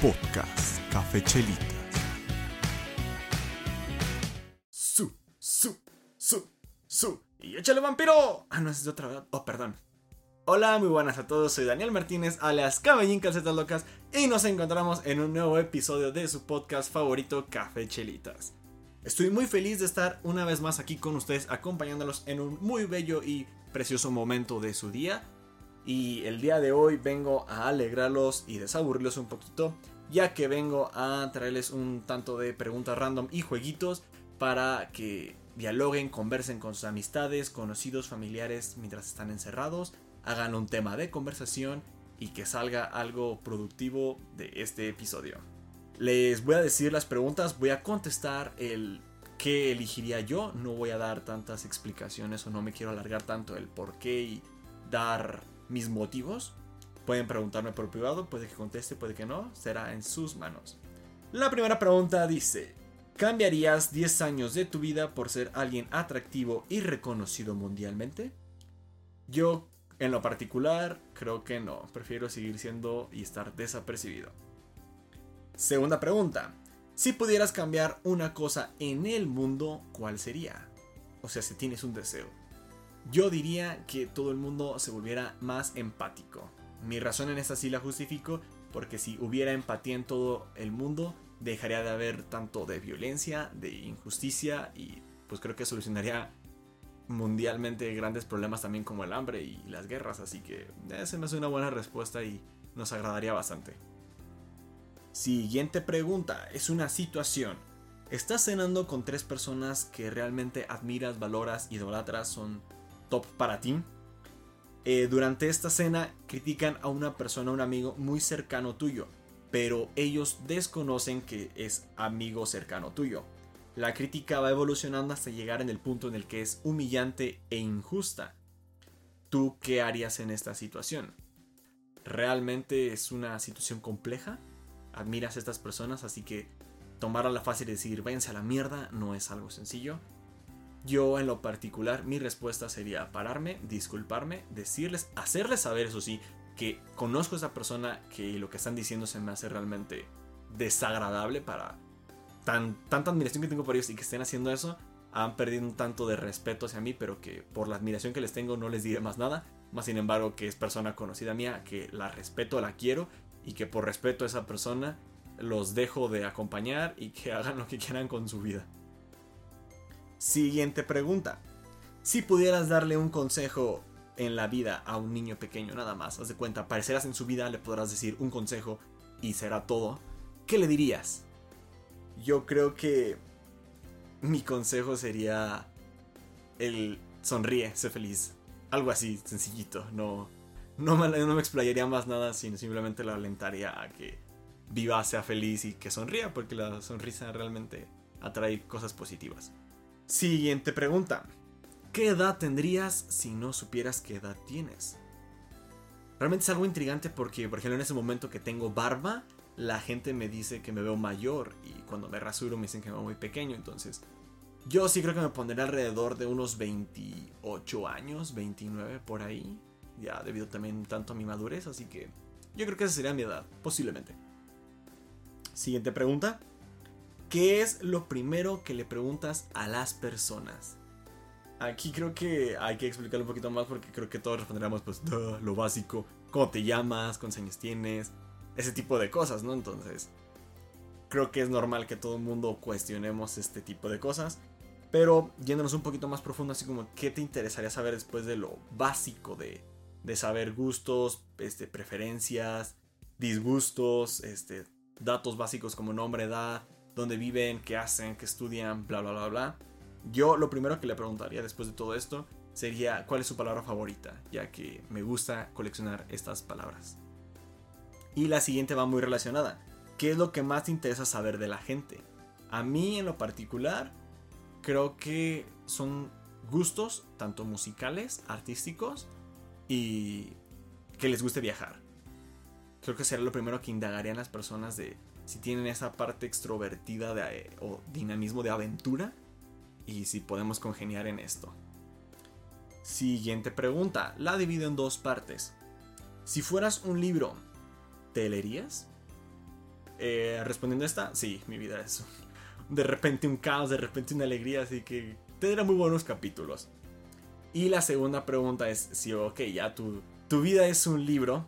Podcast Café Chelitas. Su, su, su, su. Y échale vampiro. Ah, no, es de otra vez. Oh, perdón. Hola, muy buenas a todos. Soy Daniel Martínez, alias Caballín Calcetas Locas. Y nos encontramos en un nuevo episodio de su podcast favorito, Café Chelitas. Estoy muy feliz de estar una vez más aquí con ustedes, acompañándolos en un muy bello y precioso momento de su día. Y el día de hoy vengo a alegrarlos y desaburrirlos un poquito, ya que vengo a traerles un tanto de preguntas random y jueguitos para que dialoguen, conversen con sus amistades, conocidos, familiares mientras están encerrados, hagan un tema de conversación y que salga algo productivo de este episodio. Les voy a decir las preguntas, voy a contestar el qué elegiría yo, no voy a dar tantas explicaciones o no me quiero alargar tanto el por qué y dar mis motivos. Pueden preguntarme por privado, puede que conteste, puede que no, será en sus manos. La primera pregunta dice, ¿cambiarías 10 años de tu vida por ser alguien atractivo y reconocido mundialmente? Yo, en lo particular, creo que no, prefiero seguir siendo y estar desapercibido. Segunda pregunta, si pudieras cambiar una cosa en el mundo, ¿cuál sería? O sea, si tienes un deseo. Yo diría que todo el mundo se volviera más empático. Mi razón en esta sí la justifico porque si hubiera empatía en todo el mundo, dejaría de haber tanto de violencia, de injusticia y pues creo que solucionaría mundialmente grandes problemas también como el hambre y las guerras. Así que esa me hace una buena respuesta y nos agradaría bastante. Siguiente pregunta, es una situación. Estás cenando con tres personas que realmente admiras, valoras, idolatras, son top para ti. Eh, durante esta cena critican a una persona, un amigo muy cercano tuyo, pero ellos desconocen que es amigo cercano tuyo. La crítica va evolucionando hasta llegar en el punto en el que es humillante e injusta. ¿Tú qué harías en esta situación? ¿Realmente es una situación compleja? Admiras a estas personas, así que tomar a la fácil y decir váyanse a la mierda no es algo sencillo. Yo en lo particular, mi respuesta sería pararme, disculparme, decirles, hacerles saber, eso sí, que conozco a esa persona, que lo que están diciendo se me hace realmente desagradable para tan, tanta admiración que tengo por ellos y que estén haciendo eso. Han perdido un tanto de respeto hacia mí, pero que por la admiración que les tengo no les diré más nada. Más sin embargo, que es persona conocida mía, que la respeto, la quiero y que por respeto a esa persona los dejo de acompañar y que hagan lo que quieran con su vida. Siguiente pregunta. Si pudieras darle un consejo en la vida a un niño pequeño nada más, haz de cuenta, aparecerás en su vida, le podrás decir un consejo y será todo, ¿qué le dirías? Yo creo que mi consejo sería el sonríe, sé feliz. Algo así, sencillito. No, no, me, no me explayaría más nada, sino simplemente lo alentaría a que viva, sea feliz y que sonría, porque la sonrisa realmente atrae cosas positivas. Siguiente pregunta. ¿Qué edad tendrías si no supieras qué edad tienes? Realmente es algo intrigante porque, por ejemplo, en ese momento que tengo barba, la gente me dice que me veo mayor y cuando me rasuro me dicen que me veo muy pequeño. Entonces, yo sí creo que me pondré alrededor de unos 28 años, 29 por ahí. Ya debido también tanto a mi madurez, así que yo creo que esa sería mi edad, posiblemente. Siguiente pregunta. ¿Qué es lo primero que le preguntas a las personas? Aquí creo que hay que explicarlo un poquito más porque creo que todos responderíamos pues lo básico, cómo te llamas, cuántos años tienes, ese tipo de cosas, ¿no? Entonces, creo que es normal que todo el mundo cuestionemos este tipo de cosas. Pero yéndonos un poquito más profundo, así como, ¿qué te interesaría saber después de lo básico de, de saber gustos, este, preferencias, disgustos, este, datos básicos como nombre, edad, dónde viven, qué hacen, qué estudian, bla, bla, bla, bla. Yo lo primero que le preguntaría después de todo esto sería cuál es su palabra favorita, ya que me gusta coleccionar estas palabras. Y la siguiente va muy relacionada. ¿Qué es lo que más te interesa saber de la gente? A mí en lo particular, creo que son gustos, tanto musicales, artísticos, y que les guste viajar. Creo que sería lo primero que indagarían las personas de si tienen esa parte extrovertida de, o dinamismo de aventura y si podemos congeniar en esto. Siguiente pregunta, la divido en dos partes. Si fueras un libro, ¿te leerías? Eh, respondiendo a esta, sí, mi vida es de repente un caos, de repente una alegría, así que tendrá muy buenos capítulos. Y la segunda pregunta es si, ok, ya tu, tu vida es un libro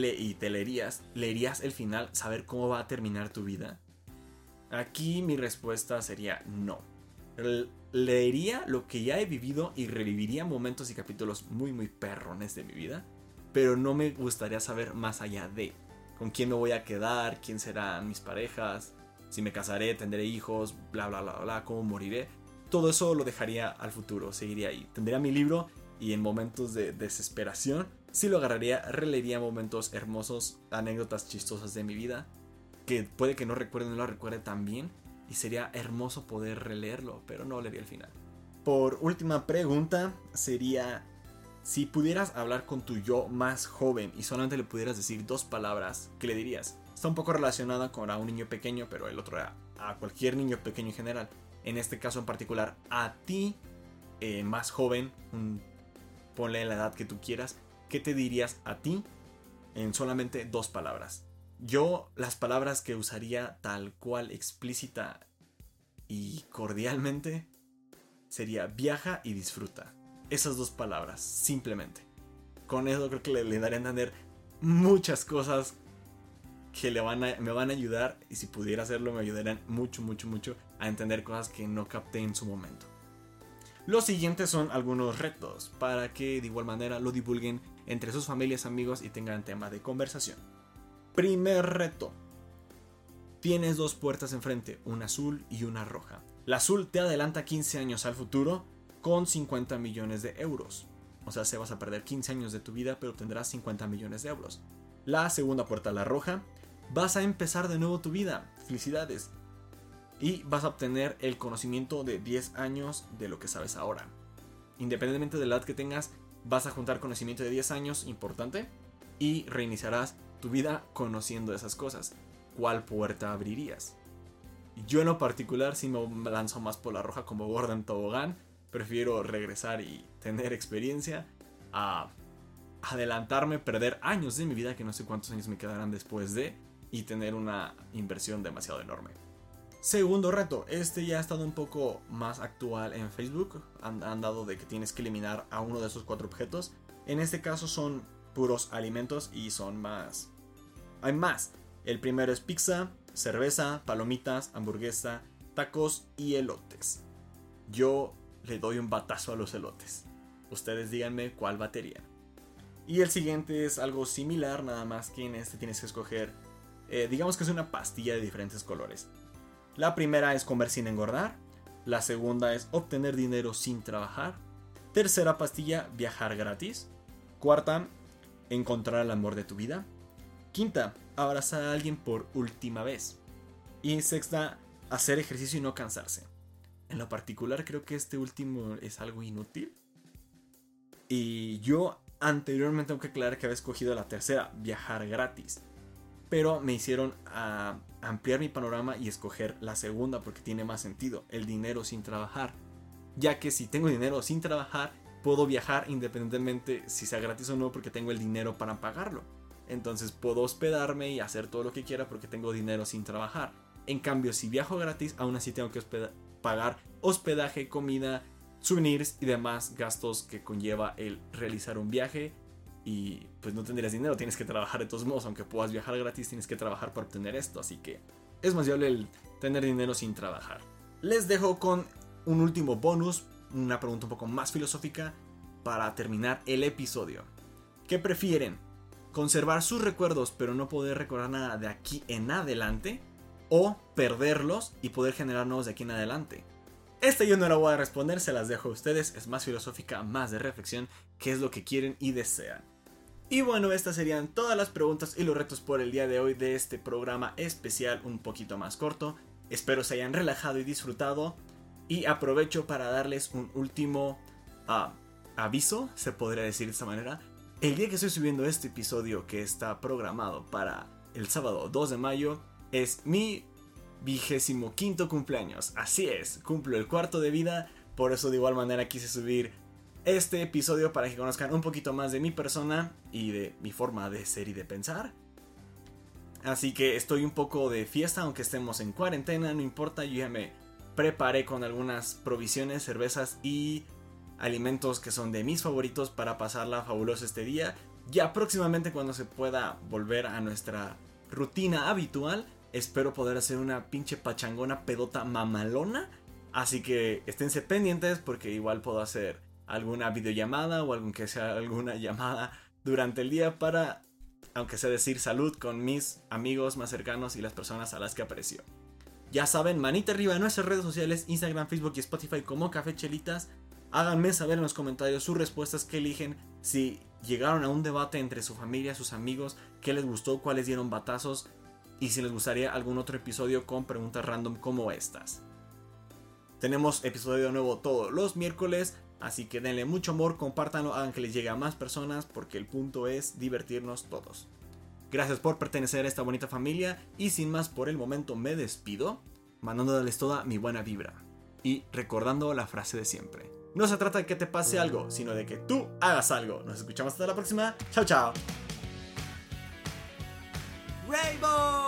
le, y te leerías, leerías el final, saber cómo va a terminar tu vida. Aquí mi respuesta sería no. Leería lo que ya he vivido y reviviría momentos y capítulos muy muy perrones de mi vida, pero no me gustaría saber más allá de con quién me voy a quedar, quién serán mis parejas, si me casaré, tendré hijos, bla bla bla bla, cómo moriré. Todo eso lo dejaría al futuro, seguiría ahí. Tendría mi libro y en momentos de desesperación, sí lo agarraría, releería momentos hermosos, anécdotas chistosas de mi vida, que puede que no recuerde, no lo recuerde tan bien, y sería hermoso poder releerlo, pero no leería el final. Por última pregunta, sería si pudieras hablar con tu yo más joven y solamente le pudieras decir dos palabras, ¿qué le dirías? Está un poco relacionada con a un niño pequeño, pero el otro a, a cualquier niño pequeño en general. En este caso en particular, a ti, eh, más joven, ponle la edad que tú quieras, ¿qué te dirías a ti en solamente dos palabras? Yo las palabras que usaría tal cual explícita y cordialmente sería viaja y disfruta. Esas dos palabras, simplemente. Con eso creo que le, daré a entender muchas cosas que le van me van a ayudar y si pudiera hacerlo me ayudarían mucho, mucho, mucho a entender cosas que no capté en su momento. Los siguientes son algunos retos para que de igual manera lo divulguen entre sus familias, amigos y tengan tema de conversación. Primer reto. Tienes dos puertas enfrente, una azul y una roja. La azul te adelanta 15 años al futuro con 50 millones de euros. O sea, se vas a perder 15 años de tu vida, pero tendrás 50 millones de euros. La segunda puerta, la roja, vas a empezar de nuevo tu vida. Felicidades. Y vas a obtener el conocimiento de 10 años de lo que sabes ahora. Independientemente de la edad que tengas, vas a juntar conocimiento de 10 años, importante, y reiniciarás tu vida conociendo esas cosas. ¿Cuál puerta abrirías? Yo en lo particular, si me lanzo más por la roja como Gordon Tobogán, prefiero regresar y tener experiencia a adelantarme, perder años de mi vida, que no sé cuántos años me quedarán después de, y tener una inversión demasiado enorme. Segundo reto, este ya ha estado un poco más actual en Facebook, han, dado de que tienes que eliminar a uno de esos cuatro objetos. En este caso son puros alimentos y son más. Hay más. El primero es pizza, cerveza, palomitas, hamburguesa, tacos y elotes. Yo le doy un batazo a los elotes. Ustedes díganme cuál batería. Y el siguiente es algo similar, nada más que en este tienes que escoger, eh, digamos que es una pastilla de diferentes colores. La primera es comer sin engordar. La segunda es obtener dinero sin trabajar. Tercera pastilla, viajar gratis. Cuarta, encontrar el amor de tu vida. Quinta, abrazar a alguien por última vez. Y sexta, hacer ejercicio y no cansarse. En lo particular creo que este último es algo inútil. Y yo anteriormente tengo que aclarar que había escogido la tercera, viajar gratis. Pero me hicieron a ampliar mi panorama y escoger la segunda porque tiene más sentido, el dinero sin trabajar. Ya que si tengo dinero sin trabajar, puedo viajar independientemente si sea gratis o no porque tengo el dinero para pagarlo. Entonces puedo hospedarme y hacer todo lo que quiera porque tengo dinero sin trabajar. En cambio, si viajo gratis, aún así tengo que pagar hospedaje, comida, souvenirs y demás gastos que conlleva el realizar un viaje. Y pues no tendrías dinero, tienes que trabajar de todos modos. Aunque puedas viajar gratis, tienes que trabajar para obtener esto. Así que es más viable el tener dinero sin trabajar. Les dejo con un último bonus una pregunta un poco más filosófica para terminar el episodio. ¿Qué prefieren? ¿Conservar sus recuerdos pero no poder recordar nada de aquí en adelante? ¿O perderlos y poder generar nuevos de aquí en adelante? Esta yo no la voy a responder, se las dejo a ustedes, es más filosófica, más de reflexión, qué es lo que quieren y desean. Y bueno, estas serían todas las preguntas y los retos por el día de hoy de este programa especial un poquito más corto. Espero se hayan relajado y disfrutado. Y aprovecho para darles un último ah, aviso, se podría decir de esta manera. El día que estoy subiendo este episodio que está programado para el sábado 2 de mayo es mi vigésimo quinto cumpleaños. Así es, cumplo el cuarto de vida, por eso de igual manera quise subir este episodio para que conozcan un poquito más de mi persona y de mi forma de ser y de pensar. Así que estoy un poco de fiesta, aunque estemos en cuarentena, no importa, yo ya me preparé con algunas provisiones, cervezas y alimentos que son de mis favoritos para pasarla fabulosa este día. Ya próximamente cuando se pueda volver a nuestra rutina habitual, espero poder hacer una pinche pachangona pedota mamalona. Así que esténse pendientes porque igual puedo hacer alguna videollamada o algún que sea alguna llamada durante el día para, aunque sea decir salud con mis amigos más cercanos y las personas a las que aprecio. Ya saben, manita arriba en nuestras redes sociales, Instagram, Facebook y Spotify como Café Chelitas. Háganme saber en los comentarios sus respuestas que eligen, si llegaron a un debate entre su familia, sus amigos, qué les gustó, cuáles dieron batazos y si les gustaría algún otro episodio con preguntas random como estas. Tenemos episodio nuevo todos los miércoles, así que denle mucho amor, compártanlo, hagan que les llegue a más personas porque el punto es divertirnos todos. Gracias por pertenecer a esta bonita familia y sin más por el momento me despido, mandándoles toda mi buena vibra y recordando la frase de siempre. No se trata de que te pase algo, sino de que tú hagas algo. Nos escuchamos hasta la próxima. Chao, chao. Rainbow.